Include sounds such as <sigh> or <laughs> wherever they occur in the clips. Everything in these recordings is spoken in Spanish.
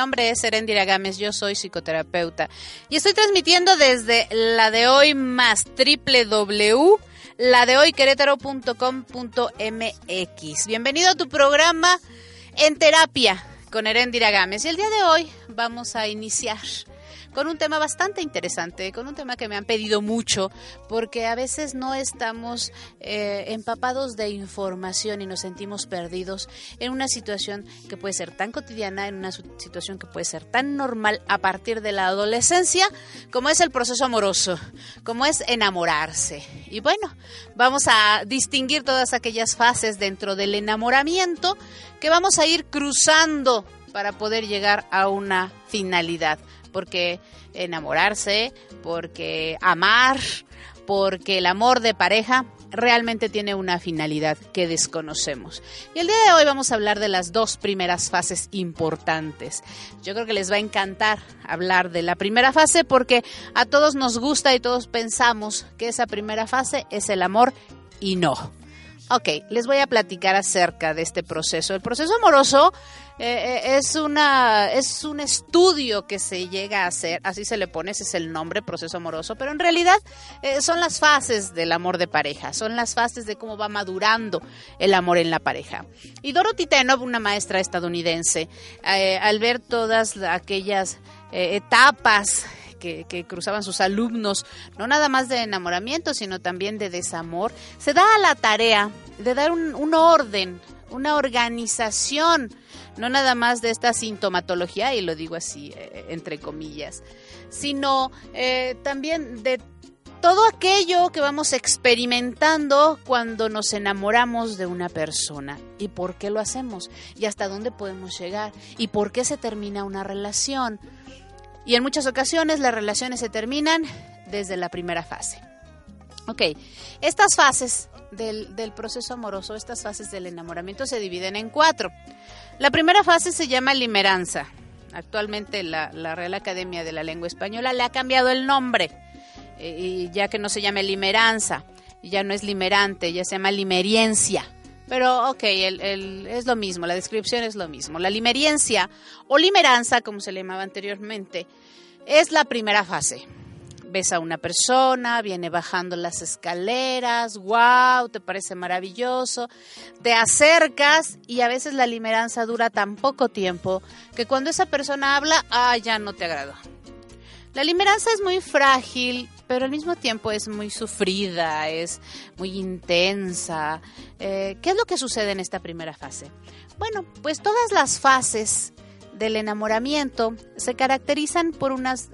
nombre es Erendira Gámez, yo soy psicoterapeuta y estoy transmitiendo desde la de hoy más www la de hoy querétaro.com.mx. Bienvenido a tu programa en terapia con Erendira Gámez. Y el día de hoy vamos a iniciar con un tema bastante interesante, con un tema que me han pedido mucho, porque a veces no estamos eh, empapados de información y nos sentimos perdidos en una situación que puede ser tan cotidiana, en una situación que puede ser tan normal a partir de la adolescencia, como es el proceso amoroso, como es enamorarse. Y bueno, vamos a distinguir todas aquellas fases dentro del enamoramiento que vamos a ir cruzando para poder llegar a una finalidad porque enamorarse, porque amar, porque el amor de pareja realmente tiene una finalidad que desconocemos. Y el día de hoy vamos a hablar de las dos primeras fases importantes. Yo creo que les va a encantar hablar de la primera fase porque a todos nos gusta y todos pensamos que esa primera fase es el amor y no. Ok, les voy a platicar acerca de este proceso. El proceso amoroso eh, es, una, es un estudio que se llega a hacer, así se le pone, ese es el nombre, proceso amoroso, pero en realidad eh, son las fases del amor de pareja, son las fases de cómo va madurando el amor en la pareja. Y Dorothy Tenov, una maestra estadounidense, eh, al ver todas aquellas etapas que, cruzaban sus alumnos, no nada más de enamoramiento, sino también de desamor, se da a la tarea de dar un, orden, una organización, no nada más de esta sintomatología, y lo digo así, eh, entre comillas, sino eh, también de todo aquello que vamos experimentando cuando nos enamoramos de una persona. Y por qué lo hacemos y hasta dónde podemos llegar y por qué se termina una relación. Y en muchas ocasiones las relaciones se terminan desde la primera fase. Ok, estas fases del, del, proceso amoroso, estas fases del enamoramiento se dividen en cuatro. La primera fase se llama limeranza. Actualmente la, la Real Academia de la Lengua Española le ha cambiado el nombre, eh, ya que no se llama limeranza, ya no es limerante, ya se llama limeriencia. Pero ok, el, es lo mismo, la descripción es lo mismo. La limeriencia o limeranza, como se le llamaba anteriormente, es la primera fase. Ves a una persona, viene bajando las escaleras, wow, te parece maravilloso, te acercas y a veces la limeranza dura tan poco tiempo que cuando esa persona habla, ah, ya no te agradó. La limeranza es muy frágil, pero al mismo tiempo es muy sufrida, es muy intensa. Eh, ¿Qué es lo que sucede en esta primera fase? Bueno, pues todas las fases del enamoramiento se caracterizan por unas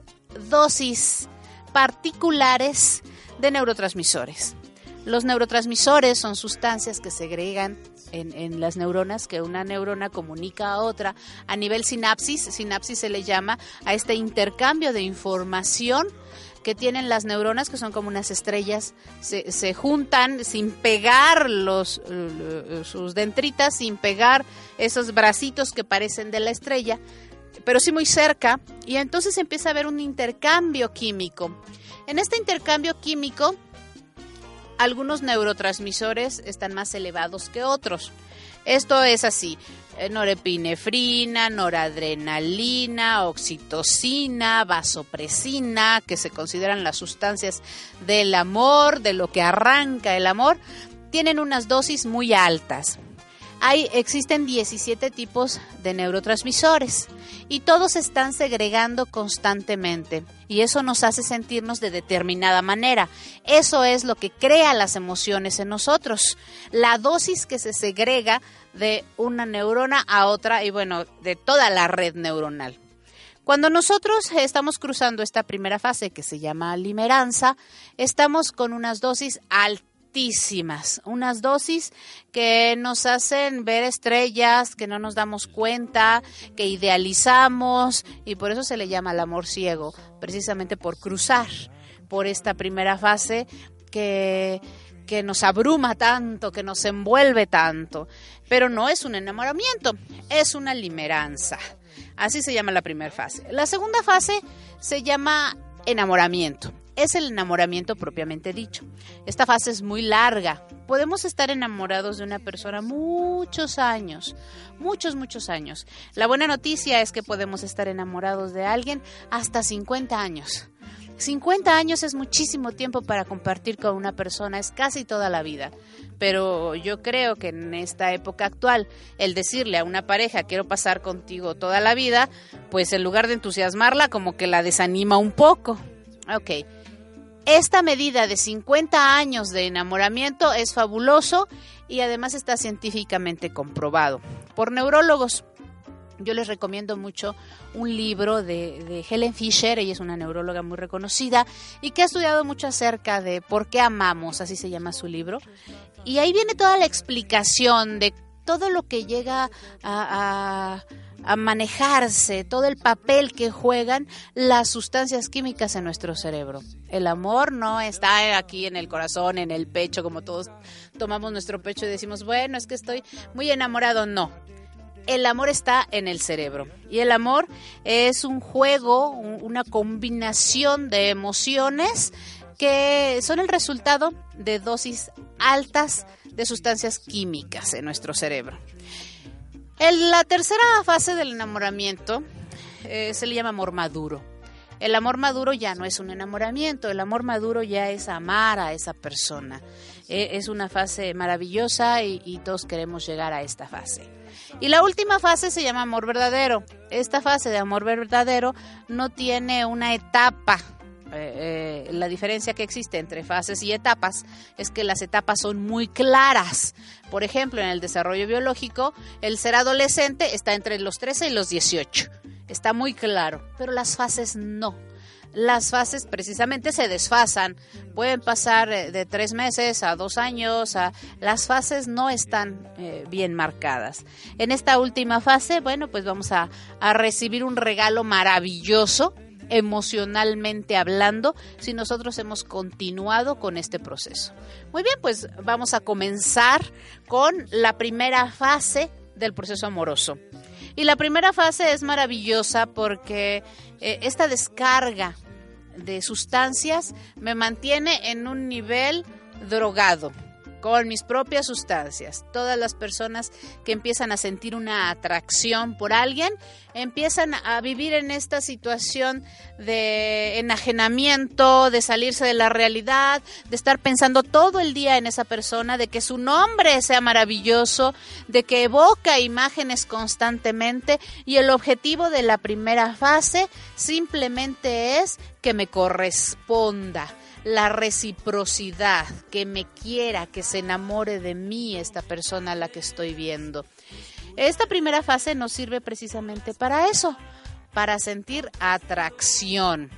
dosis particulares de neurotransmisores. Los neurotransmisores son sustancias que segregan en, las neuronas, que una neurona comunica a otra a nivel sinapsis. Sinapsis se le llama a este intercambio de información que tienen las neuronas, que son como unas estrellas, se, se juntan sin pegar los, sus dendritas, sin pegar esos bracitos que parecen de la estrella, pero sí muy cerca, y entonces empieza a haber un intercambio químico. En este intercambio químico, algunos neurotransmisores están más elevados que otros. Esto es así, norepinefrina, noradrenalina, oxitocina, vasopresina, que se consideran las sustancias del amor, de lo que arranca el amor, tienen unas dosis muy altas. Hay, existen 17 tipos de neurotransmisores y todos están segregando constantemente y eso nos hace sentirnos de determinada manera. Eso es lo que crea las emociones en nosotros. La dosis que se segrega de una neurona a otra y bueno, de toda la red neuronal. Cuando nosotros estamos cruzando esta primera fase que se llama limeranza, estamos con unas dosis unas dosis que nos hacen ver estrellas, que no nos damos cuenta, que idealizamos y por eso se le llama el amor ciego, precisamente por cruzar por esta primera fase que que nos abruma tanto, que nos envuelve tanto. Pero no es un enamoramiento, es una limeranza. Así se llama la primera fase. La segunda fase se llama enamoramiento. Es el enamoramiento propiamente dicho. Esta fase es muy larga. Podemos estar enamorados de una persona muchos años, muchos, muchos años. La buena noticia es que podemos estar enamorados de alguien hasta 50 años. 50 años es muchísimo tiempo para compartir con una persona, es casi toda la vida. Pero yo creo que en esta época actual, el decirle a una pareja quiero pasar contigo toda la vida, pues en lugar de entusiasmarla, como que la desanima un poco. Ok. Esta medida de 50 años de enamoramiento es fabuloso y además está científicamente comprobado por neurólogos. Yo les recomiendo mucho un libro de, Helen Fisher, ella es una neuróloga muy reconocida y que ha estudiado mucho acerca de por qué amamos, así se llama su libro. Y ahí viene toda la explicación de todo lo que llega a, a manejarse, todo el papel que juegan las sustancias químicas en nuestro cerebro. El amor no está aquí en el corazón, en el pecho, como todos tomamos nuestro pecho y decimos, bueno, es que estoy muy enamorado. No, el amor está en el cerebro. Y el amor es un juego, una combinación de emociones que son el resultado de dosis altas de sustancias químicas en nuestro cerebro. En la tercera fase del enamoramiento eh, se le llama amor maduro. El amor maduro ya no es un enamoramiento, el amor maduro ya es amar a esa persona. Eh, es una fase maravillosa y todos queremos llegar a esta fase. Y la última fase se llama amor verdadero. Esta fase de amor verdadero no tiene una etapa. Eh, eh, la diferencia que existe entre fases y etapas es que las etapas son muy claras. Por ejemplo, en el desarrollo biológico, el ser adolescente está entre los 13 y los 18. Está muy claro, pero las fases no las fases precisamente se desfasan. Pueden pasar eh, de tres meses a dos años. Las fases no están bien marcadas. En esta última fase, bueno, pues vamos a recibir un regalo maravilloso emocionalmente hablando si nosotros hemos continuado con este proceso. Muy bien, pues vamos a comenzar con la primera fase del proceso amoroso. Y la primera fase es maravillosa porque eh, esta descarga de sustancias me mantiene en un nivel drogado con mis propias sustancias. Todas las personas que empiezan a sentir una atracción por alguien empiezan a vivir en esta situación de enajenamiento, de salirse de la realidad, de estar pensando todo el día en esa persona, de que su nombre sea maravilloso, de que evoca imágenes constantemente y el objetivo de la primera fase simplemente es que me corresponda la reciprocidad, que me quiera, que se enamore de mí esta persona a la que estoy viendo. Esta primera fase nos sirve precisamente para eso, para sentir atracción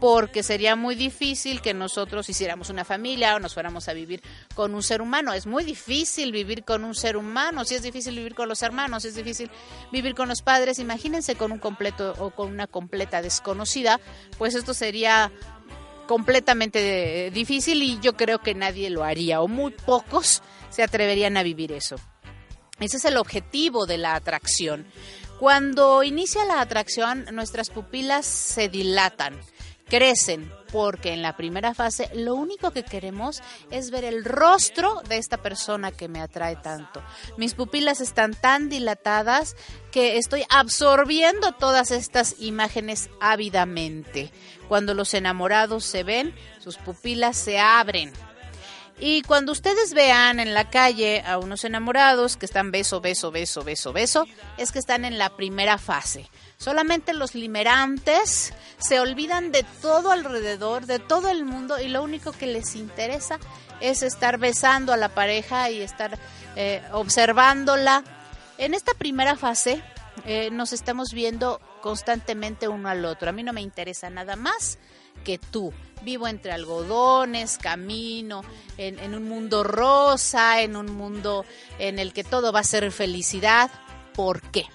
porque sería muy difícil que nosotros hiciéramos una familia o nos fuéramos a vivir con un ser humano. Es muy difícil vivir con un ser humano, si es difícil vivir con los hermanos, si es difícil vivir con los padres, imagínense con un completo o con una completa desconocida, pues esto sería completamente difícil y yo creo que nadie lo haría o muy pocos se atreverían a vivir eso. Ese es el objetivo de la atracción. Cuando inicia la atracción, nuestras pupilas se dilatan crecen porque en la primera fase lo único que queremos es ver el rostro de esta persona que me atrae tanto. Mis pupilas están tan dilatadas que estoy absorbiendo todas estas imágenes ávidamente. Cuando los enamorados se ven, sus pupilas se abren. Y cuando ustedes vean en la calle a unos enamorados que están beso, beso, beso, beso, beso, es que están en la primera fase. Solamente los limerantes se olvidan de todo alrededor, de todo el mundo y lo único que les interesa es estar besando a la pareja y estar eh, observándola. En esta primera fase eh, nos estamos viendo constantemente uno al otro. A mí no me interesa nada más que tú. Vivo entre algodones, camino en, un mundo rosa, en un mundo en el que todo va a ser felicidad. ¿Por qué?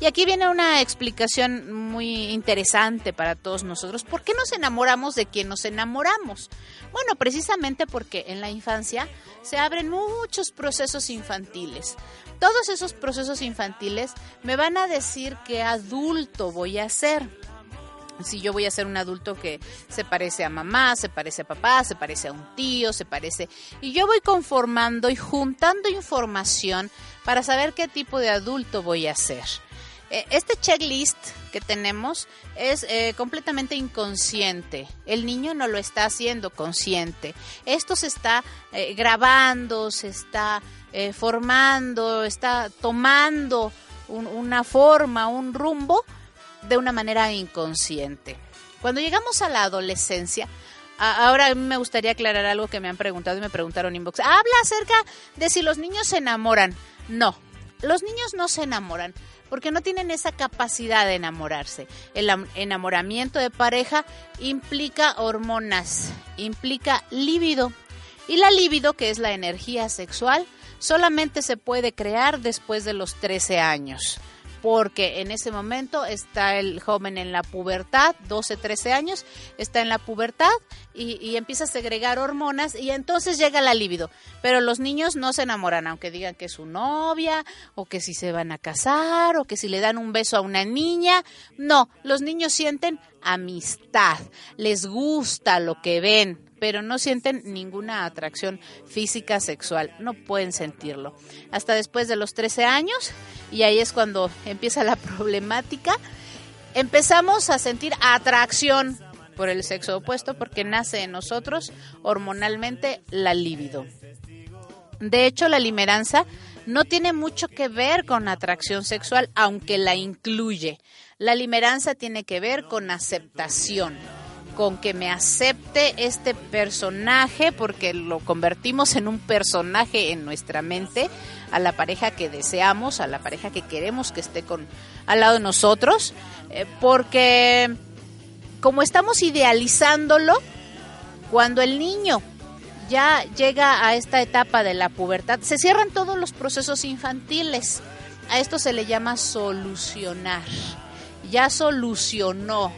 Y aquí viene una explicación muy interesante para todos nosotros. ¿Por qué nos enamoramos de quien nos enamoramos? Bueno, precisamente porque en la infancia se abren muchos procesos infantiles. Todos esos procesos infantiles me van a decir qué adulto voy a ser si yo voy a ser un adulto que se parece a mamá, se parece a papá, se parece a un tío, se parece... Y yo voy conformando y juntando información para saber qué tipo de adulto voy a ser. Eh, este checklist que tenemos es eh, completamente inconsciente. El niño no lo está haciendo consciente. Esto se está eh, grabando, se está formando, está tomando una forma, un rumbo de una manera inconsciente. Cuando llegamos a la adolescencia, ahora me gustaría aclarar algo que me han preguntado y me preguntaron inbox. Habla acerca de si los niños se enamoran. No, los niños no se enamoran porque no tienen esa capacidad de enamorarse. El enamoramiento de pareja implica hormonas, implica líbido. Y la líbido, que es la energía sexual, solamente se puede crear después de los 13 años porque en ese momento está el joven en la pubertad, 12, 13 años, está en la pubertad y, empieza a segregar hormonas y entonces llega la libido. Pero los niños no se enamoran, aunque digan que es su novia, o que si se van a casar, o que si le dan un beso a una niña. No, los niños sienten amistad, les gusta lo que ven, pero no sienten ninguna atracción física sexual, no pueden sentirlo. Hasta después de los 13 años, y ahí es cuando empieza la problemática, empezamos a sentir atracción por el sexo opuesto porque nace en nosotros hormonalmente la libido. De hecho, la limeranza no tiene mucho que ver con atracción sexual, aunque la incluye. La limeranza tiene que ver con aceptación, con que me acepte este personaje, porque lo convertimos en un personaje en nuestra mente, a la pareja que deseamos, a la pareja que queremos que esté con al lado de nosotros, eh, porque como estamos idealizándolo, cuando el niño ya llega a esta etapa de la pubertad, se cierran todos los procesos infantiles. A esto se le llama solucionar ya solucionó.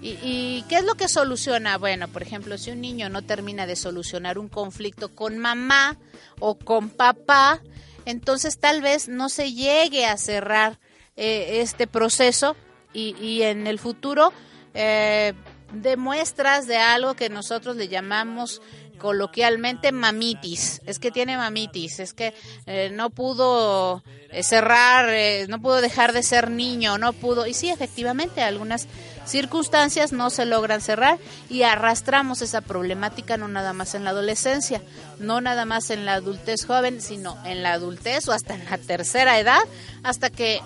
¿Y, qué es lo que soluciona? Bueno, por ejemplo, si un niño no termina de solucionar un conflicto con mamá o con papá, entonces tal vez no se llegue a cerrar eh, este proceso y, en el futuro eh, demuestras de algo que nosotros le llamamos coloquialmente mamitis, es que tiene mamitis, es que eh, no pudo eh, cerrar, eh, no pudo dejar de ser niño, no pudo, y sí, efectivamente, algunas circunstancias no se logran cerrar y arrastramos esa problemática no nada más en la adolescencia, no nada más en la adultez joven, sino en la adultez o hasta en la tercera edad, hasta que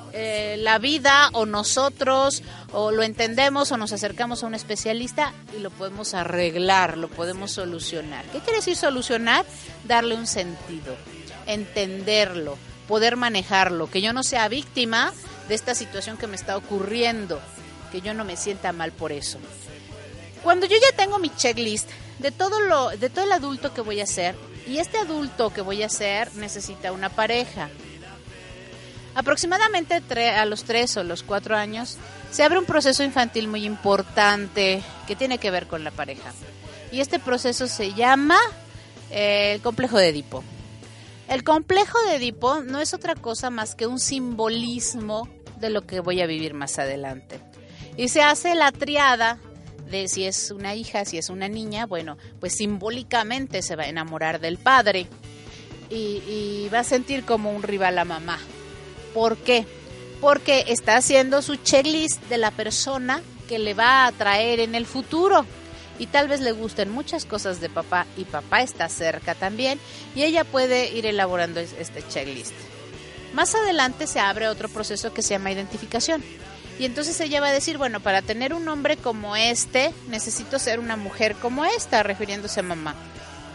la vida o nosotros o lo entendemos o nos acercamos a un especialista y lo podemos arreglar, lo podemos solucionar. ¿Qué quiere decir solucionar? Darle un sentido, entenderlo, poder manejarlo, que yo no sea víctima de esta situación que me está ocurriendo, que yo no me sienta mal por eso. Cuando yo ya tengo mi checklist de todo lo de todo el adulto que voy a ser y este adulto que voy a ser necesita una pareja. Aproximadamente a los tres o los cuatro años se abre un proceso infantil muy importante que tiene que ver con la pareja y este proceso se llama eh, el complejo de Edipo. El complejo de Edipo no es otra cosa más que un simbolismo de lo que voy a vivir más adelante. Y se hace la triada de si es una hija, si es una niña, bueno, pues simbólicamente se va a enamorar del padre y, va a sentir como un rival a mamá. ¿Por qué? Porque está haciendo su checklist de la persona que le va a atraer en el futuro y tal vez le gusten muchas cosas de papá y papá está cerca también y ella puede ir elaborando este checklist. Más adelante se abre otro proceso que se llama identificación. Y entonces ella va a decir, bueno, para tener un hombre como este, necesito ser una mujer como esta, refiriéndose a mamá.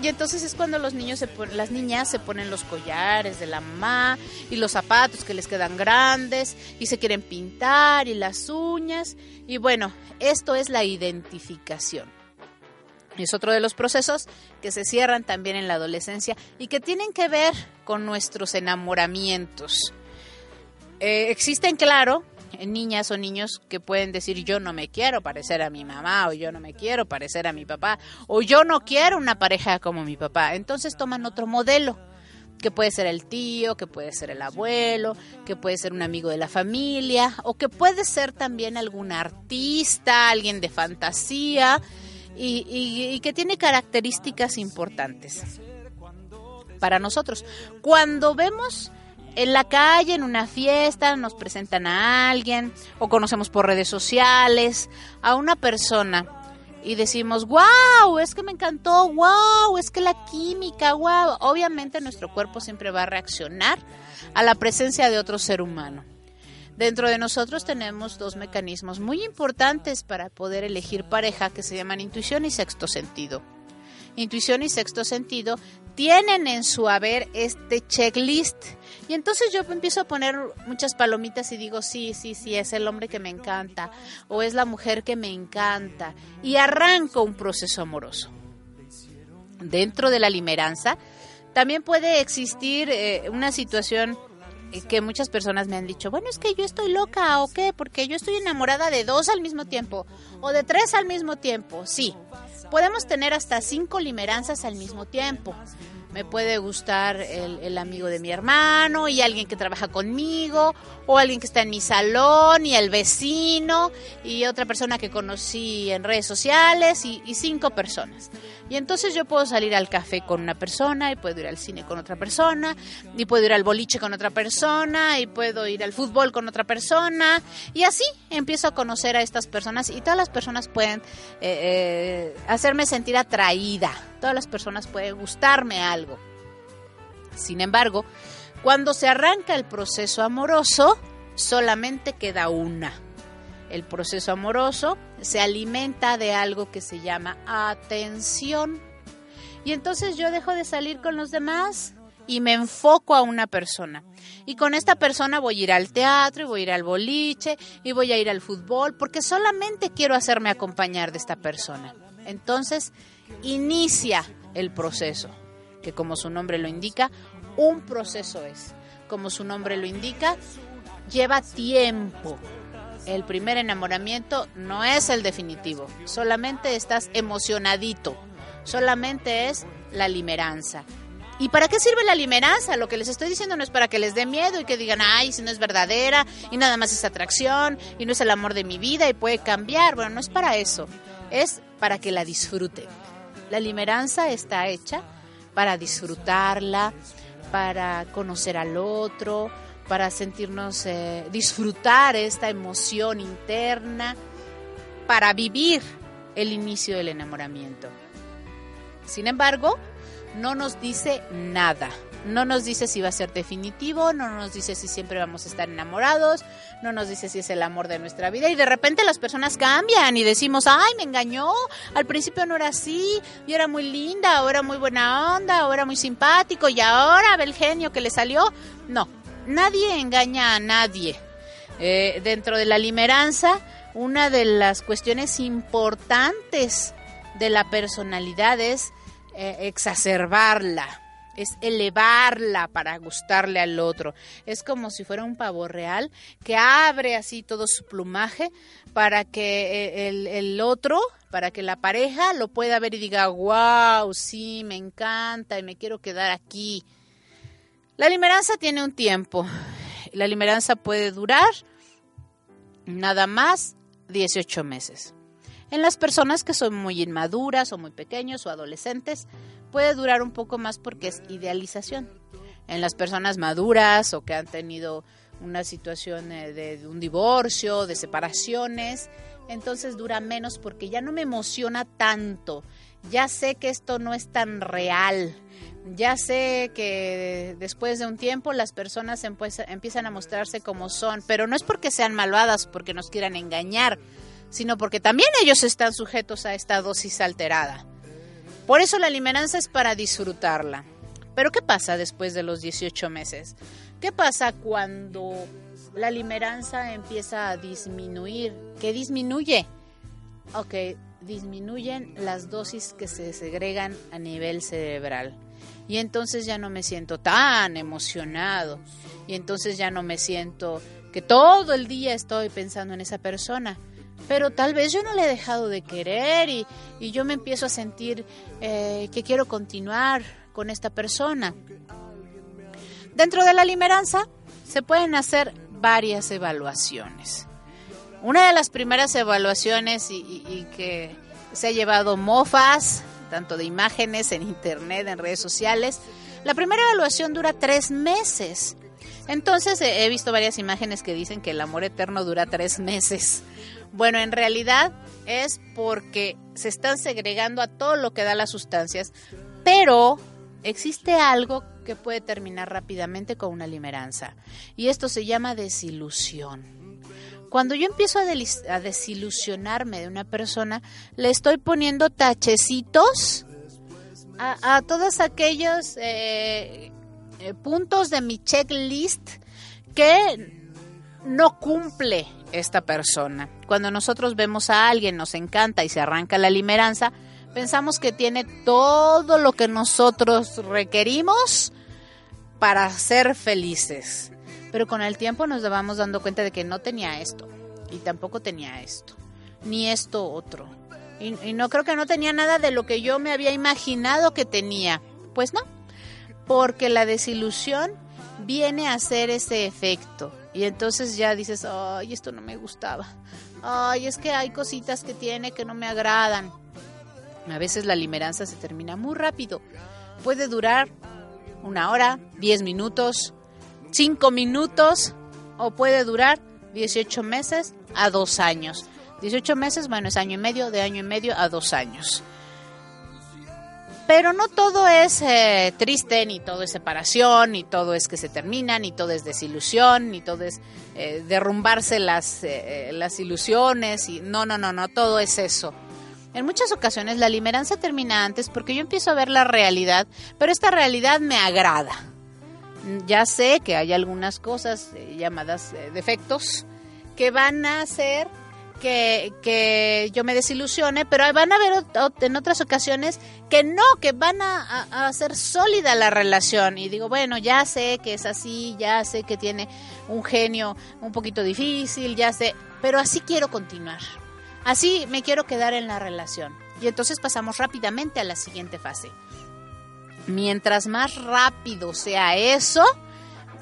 Y entonces es cuando los niños se las niñas se ponen los collares de la mamá y los zapatos que les quedan grandes y se quieren pintar y las uñas. Y bueno, esto es la identificación. Es otro de los procesos que se cierran también en la adolescencia y que tienen que ver con nuestros enamoramientos. Eh, existen, claro, niñas o niños que pueden decir yo no me quiero parecer a mi mamá o yo no me quiero parecer a mi papá o yo no quiero una pareja como mi papá. Entonces toman otro modelo que puede ser el tío, que puede ser el abuelo, que puede ser un amigo de la familia o que puede ser también algún artista, alguien de fantasía y, que tiene características importantes para nosotros. Cuando vemos en la calle, en una fiesta, nos presentan a alguien o conocemos por redes sociales a una persona y decimos, wow, es que me encantó, wow, es que la química, wow. Obviamente nuestro cuerpo siempre va a reaccionar a la presencia de otro ser humano. Dentro de nosotros tenemos dos mecanismos muy importantes para poder elegir pareja que se llaman intuición y sexto sentido. Intuición y sexto sentido tienen en su haber este checklist y entonces yo empiezo a poner muchas palomitas y digo, sí, sí, sí, es el hombre que me encanta o es la mujer que me encanta. Y arranco un proceso amoroso. Dentro de la limeranza también puede existir eh, una situación eh, que muchas personas me han dicho, bueno, es que yo estoy loca o qué, porque yo estoy enamorada de dos al mismo tiempo o de tres al mismo tiempo. Sí, podemos tener hasta cinco limeranzas al mismo tiempo me puede gustar el, amigo de mi hermano y alguien que trabaja conmigo o alguien que está en mi salón y el vecino y otra persona que conocí en redes sociales y, cinco personas. Y entonces yo puedo salir al café con una persona y puedo ir al cine con otra persona y puedo ir al boliche con otra persona y puedo ir al fútbol con otra persona y así empiezo a conocer a estas personas y todas las personas pueden eh, eh, hacerme sentir atraída, todas las personas pueden gustarme algo. Sin embargo, cuando se arranca el proceso amoroso, solamente queda una el proceso amoroso se alimenta de algo que se llama atención. Y entonces yo dejo de salir con los demás y me enfoco a una persona. Y con esta persona voy a ir al teatro, y voy a ir al boliche, y voy a ir al fútbol, porque solamente quiero hacerme acompañar de esta persona. Entonces, inicia el proceso, que como su nombre lo indica, un proceso es. Como su nombre lo indica, lleva tiempo, el primer enamoramiento no es el definitivo, solamente estás emocionadito, solamente es la limeranza. ¿Y para qué sirve la limeranza? Lo que les estoy diciendo no es para que les dé miedo y que digan, ay, si no es verdadera y nada más es atracción y no es el amor de mi vida y puede cambiar. Bueno, no es para eso, es para que la disfruten. La limeranza está hecha para disfrutarla, para conocer al otro, para sentirnos, eh, disfrutar esta emoción interna, para vivir el inicio del enamoramiento. Sin embargo, no nos dice nada. No nos dice si va a ser definitivo, no nos dice si siempre vamos a estar enamorados, no nos dice si es el amor de nuestra vida y de repente las personas cambian y decimos, ay, me engañó, al principio no era así, y era muy linda, era muy buena onda, era muy simpático y ahora ve el genio que le salió. No, nadie engaña a nadie. Eh, dentro de la limeranza, una de las cuestiones importantes de la personalidad es eh, exacerbarla, es elevarla para gustarle al otro. Es como si fuera un pavo real que abre así todo su plumaje para que eh, el, otro, para que la pareja lo pueda ver y diga, wow, sí, me encanta y me quiero quedar aquí. La limeranza tiene un tiempo. La limeranza puede durar nada más 18 meses. En las personas que son muy inmaduras o muy pequeños o adolescentes puede durar un poco más porque es idealización. En las personas maduras o que han tenido una situación eh, de un divorcio, de separaciones, entonces dura menos porque ya no me emociona tanto. Ya sé que esto no es tan real. Ya sé que después de un tiempo las personas empiezan a mostrarse como son, pero no es porque sean malvadas, porque nos quieran engañar, sino porque también ellos están sujetos a esta dosis alterada. Por eso la limeranza es para disfrutarla. Pero ¿qué pasa después de los 18 meses? ¿Qué pasa cuando la limeranza empieza a disminuir? ¿Qué disminuye? Ok, disminuyen las dosis que se segregan a nivel cerebral. Y entonces ya no me siento tan emocionado. Y entonces ya no me siento que todo el día estoy pensando en esa persona. Pero tal vez yo no le he dejado de querer y, yo me empiezo a sentir eh, que quiero continuar con esta persona. Dentro de la limeranza se pueden hacer varias evaluaciones. Una de las primeras evaluaciones y, que se ha llevado mofas, tanto de imágenes en internet, en redes sociales, la primera evaluación dura tres meses. Entonces he visto varias imágenes que dicen que el amor eterno dura tres meses. Bueno, en realidad es porque se están segregando a todo lo que da las sustancias, pero existe algo que puede terminar rápidamente con una limeranza. Y esto se llama desilusión. Cuando yo empiezo a, desilusionarme de una persona, le estoy poniendo tachecitos a, todos aquellos eh, eh, puntos de mi checklist que no cumple esta persona. Cuando nosotros vemos a alguien, nos encanta y se arranca la limeranza, pensamos que tiene todo lo que nosotros requerimos para ser felices. Pero con el tiempo nos vamos dando cuenta de que no tenía esto y tampoco tenía esto, ni esto otro. Y, y, no creo que no tenía nada de lo que yo me había imaginado que tenía. Pues no, porque la desilusión viene a hacer ese efecto. Y entonces ya dices, ay, esto no me gustaba. Ay, es que hay cositas que tiene que no me agradan. A veces la limeranza se termina muy rápido. Puede durar una hora, 10 minutos, 5 minutos o puede durar 18 meses a 2 años. 18 meses, bueno, es año y medio, de año y medio a 2 años. Pero no todo es eh, triste, ni todo es separación, ni todo es que se termina, ni todo es desilusión, ni todo es eh, derrumbarse las, eh, las ilusiones. Y, no, no, no, no, todo es eso. En muchas ocasiones la limeranza termina antes porque yo empiezo a ver la realidad, pero esta realidad me agrada. Ya sé que hay algunas cosas llamadas defectos que van a hacer que, que, yo me desilusione, pero van a haber en otras ocasiones que no, que van a, a, hacer sólida la relación. Y digo, bueno, ya sé que es así, ya sé que tiene un genio un poquito difícil, ya sé, pero así quiero continuar. Así me quiero quedar en la relación. Y entonces pasamos rápidamente a la siguiente fase. Mientras más rápido sea eso,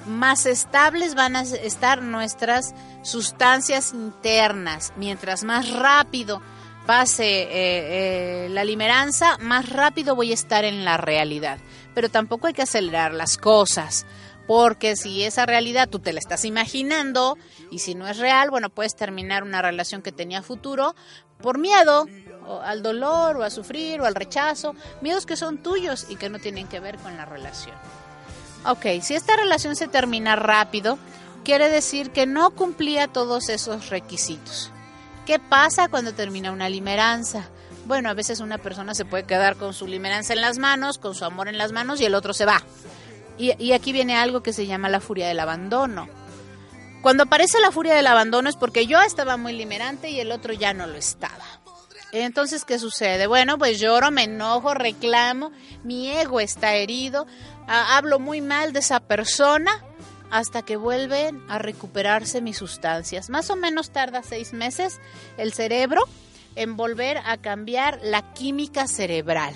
más estables van a estar nuestras sustancias internas. Mientras más rápido pase eh, eh, la limeranza, más rápido voy a estar en la realidad. Pero tampoco hay que acelerar las cosas. Porque si esa realidad tú te la estás imaginando y si no es real, bueno, puedes terminar una relación que tenía futuro por miedo al dolor o a sufrir o al rechazo, miedos que son tuyos y que no tienen que ver con la relación. Ok, si esta relación se termina rápido, quiere decir que no cumplía todos esos requisitos. ¿Qué pasa cuando termina una limeranza? Bueno, a veces una persona se puede quedar con su limeranza en las manos, con su amor en las manos y el otro se va. Y, aquí viene algo que se llama la furia del abandono. Cuando aparece la furia del abandono es porque yo estaba muy limerante y el otro ya no lo estaba. Entonces, ¿qué sucede? Bueno, pues lloro, me enojo, reclamo, mi ego está herido, hablo muy mal de esa persona hasta que vuelven a recuperarse mis sustancias. Más o menos tarda seis meses el cerebro en volver a cambiar la química cerebral.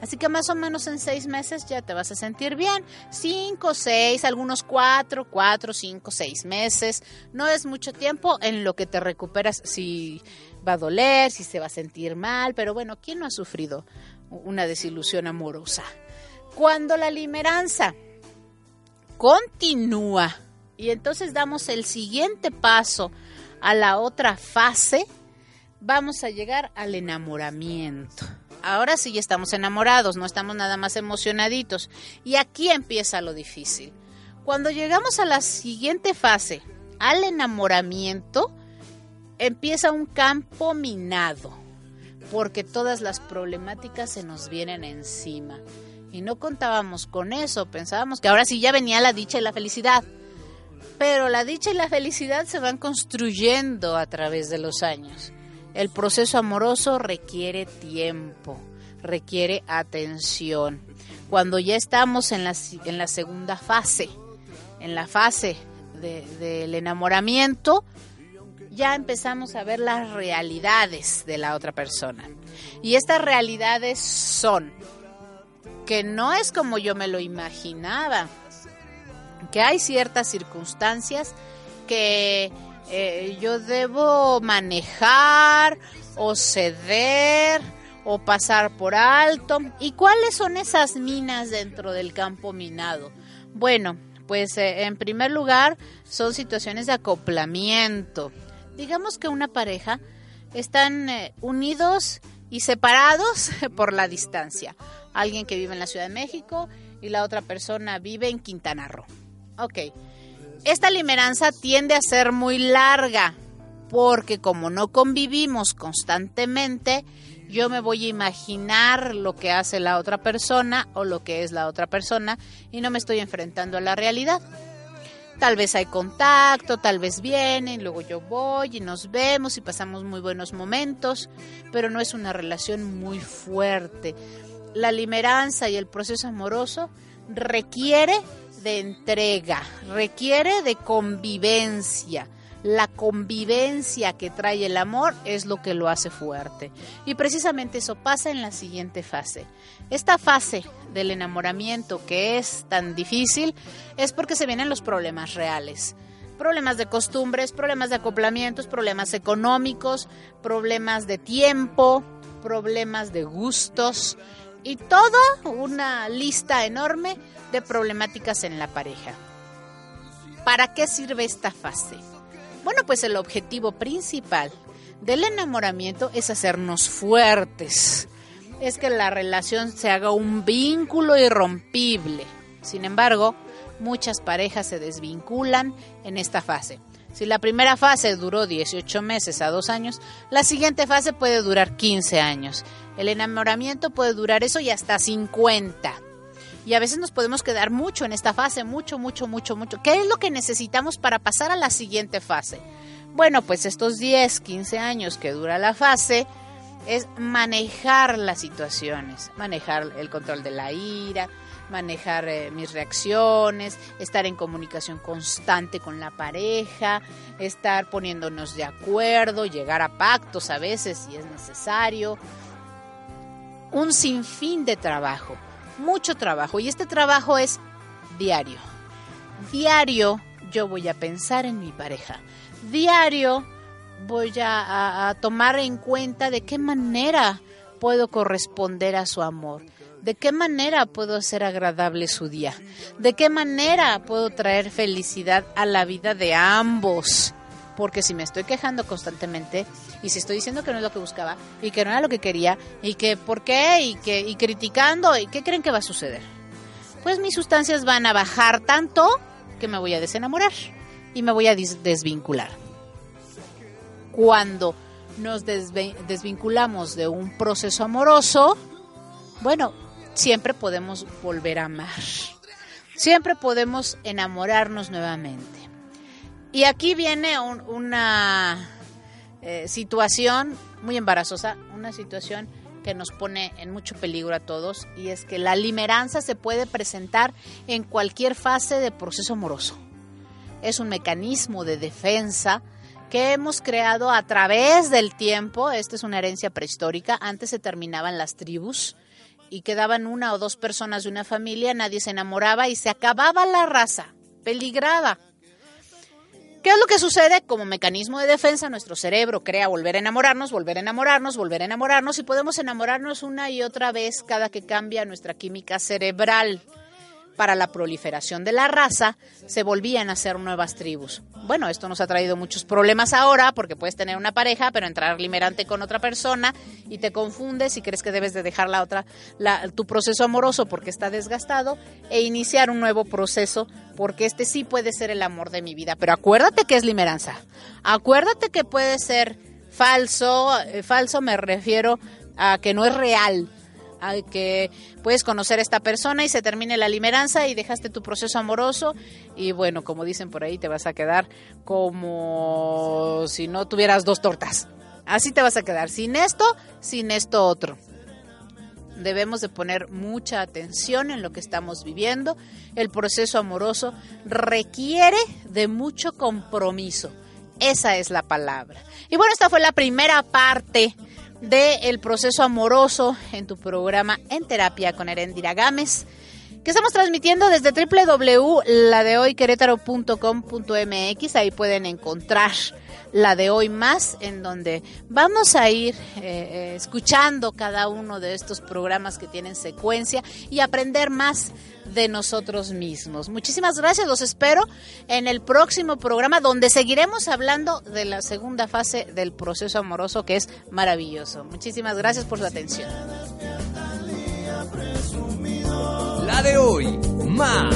Así que más o menos en seis meses ya te vas a sentir bien. Cinco, seis, algunos cuatro, cuatro, cinco, seis meses. No es mucho tiempo en lo que te recuperas si va a doler, si se va a sentir mal. Pero bueno, ¿quién no ha sufrido una desilusión amorosa? Cuando la limeranza continúa y entonces damos el siguiente paso a la otra fase, vamos a llegar al enamoramiento. Ahora sí ya estamos enamorados, no estamos nada más emocionaditos. Y aquí empieza lo difícil. Cuando llegamos a la siguiente fase, al enamoramiento, empieza un campo minado, porque todas las problemáticas se nos vienen encima. Y no contábamos con eso, pensábamos que ahora sí ya venía la dicha y la felicidad. Pero la dicha y la felicidad se van construyendo a través de los años. El proceso amoroso requiere tiempo, requiere atención. Cuando ya estamos en la, en la segunda fase, en la fase del enamoramiento, ya empezamos a ver las realidades de la otra persona. Y estas realidades son que no es como yo me lo imaginaba, que hay ciertas circunstancias que eh, yo debo manejar o ceder o pasar por alto. ¿Y cuáles son esas minas dentro del campo minado? Bueno, pues eh, en primer lugar son situaciones de acoplamiento. Digamos que una pareja están eh, unidos y separados <laughs> por la distancia. Alguien que vive en la Ciudad de México y la otra persona vive en Quintana Roo. Ok. Esta limeranza tiende a ser muy larga porque como no convivimos constantemente, yo me voy a imaginar lo que hace la otra persona o lo que es la otra persona y no me estoy enfrentando a la realidad. Tal vez hay contacto, tal vez vienen, luego yo voy y nos vemos y pasamos muy buenos momentos, pero no es una relación muy fuerte. La limeranza y el proceso amoroso requiere de entrega, requiere de convivencia la convivencia que trae el amor es lo que lo hace fuerte. Y precisamente eso pasa en la siguiente fase. Esta fase del enamoramiento que es tan difícil es porque se vienen los problemas reales. Problemas de costumbres, problemas de acoplamientos, problemas económicos, problemas de tiempo, problemas de gustos y toda una lista enorme de problemáticas en la pareja. ¿Para qué sirve esta fase? Bueno, pues el objetivo principal del enamoramiento es hacernos fuertes. Es que la relación se haga un vínculo irrompible. Sin embargo, muchas parejas se desvinculan en esta fase. Si la primera fase duró 18 meses a dos años, la siguiente fase puede durar 15 años. El enamoramiento puede durar eso y hasta 50 y a veces nos podemos quedar mucho en esta fase, mucho, mucho, mucho, mucho. ¿Qué es lo que necesitamos para pasar a la siguiente fase? Bueno, pues estos 10, 15 años que dura la fase es manejar las situaciones, manejar el control de la ira, manejar eh, mis reacciones, estar en comunicación constante con la pareja, estar poniéndonos de acuerdo, llegar a pactos a veces si es necesario. Un sinfín de trabajo mucho trabajo y este trabajo es diario. Diario yo voy a pensar en mi pareja. Diario voy a, tomar en cuenta de qué manera puedo corresponder a su amor. ¿De qué manera puedo hacer agradable su día? ¿De qué manera puedo traer felicidad a la vida de ambos? Porque si me estoy quejando constantemente y si estoy diciendo que no es lo que buscaba y que no era lo que quería y que por qué y que y criticando y qué creen que va a suceder, pues mis sustancias van a bajar tanto que me voy a desenamorar y me voy a desvincular. Cuando nos desvinculamos de un proceso amoroso, bueno, siempre podemos volver a amar. Siempre podemos enamorarnos nuevamente. Y aquí viene una eh, situación muy embarazosa, una situación que nos pone en mucho peligro a todos y es que la limeranza se puede presentar en cualquier fase de proceso amoroso. Es un mecanismo de defensa que hemos creado a través del tiempo. Esta es una herencia prehistórica. Antes se terminaban las tribus y quedaban una o dos personas de una familia, nadie se enamoraba y se acababa la raza, peligraba. ¿Qué es lo que sucede? Como mecanismo de defensa, nuestro cerebro crea volver a enamorarnos, volver a enamorarnos, volver a enamorarnos y podemos enamorarnos una y otra vez cada que cambia nuestra química cerebral. Para la proliferación de la raza, se volvían a hacer nuevas tribus. Bueno, esto nos ha traído muchos problemas ahora porque puedes tener una pareja, pero entrar limerante con otra persona y te confundes y crees que debes de dejar la otra, tu proceso amoroso porque está desgastado e iniciar un nuevo proceso porque este sí puede ser el amor de mi vida. Pero acuérdate que es limeranza. Acuérdate que puede ser falso. Eh, falso me refiero a que no es real que puedes conocer a esta persona y se termine la limeranza y dejaste tu proceso amoroso y bueno, como dicen por ahí, te vas a quedar como si no tuvieras dos tortas. Así te vas a quedar, sin esto, sin esto otro. Debemos de poner mucha atención en lo que estamos viviendo. El proceso amoroso requiere de mucho compromiso. Esa es la palabra. Y bueno, esta fue la primera parte del proceso amoroso en tu programa En Terapia con Erendira Gámez, que estamos transmitiendo desde www.ladehoyquerétaro.com.mx. Ahí pueden encontrar la de hoy más, en donde vamos a ir eh, eh, escuchando cada uno de estos programas que tienen secuencia y aprender más de nosotros mismos. Muchísimas gracias, los espero en el próximo programa donde seguiremos hablando de la segunda fase del proceso amoroso que es maravilloso. Muchísimas gracias por su atención. La de hoy, más.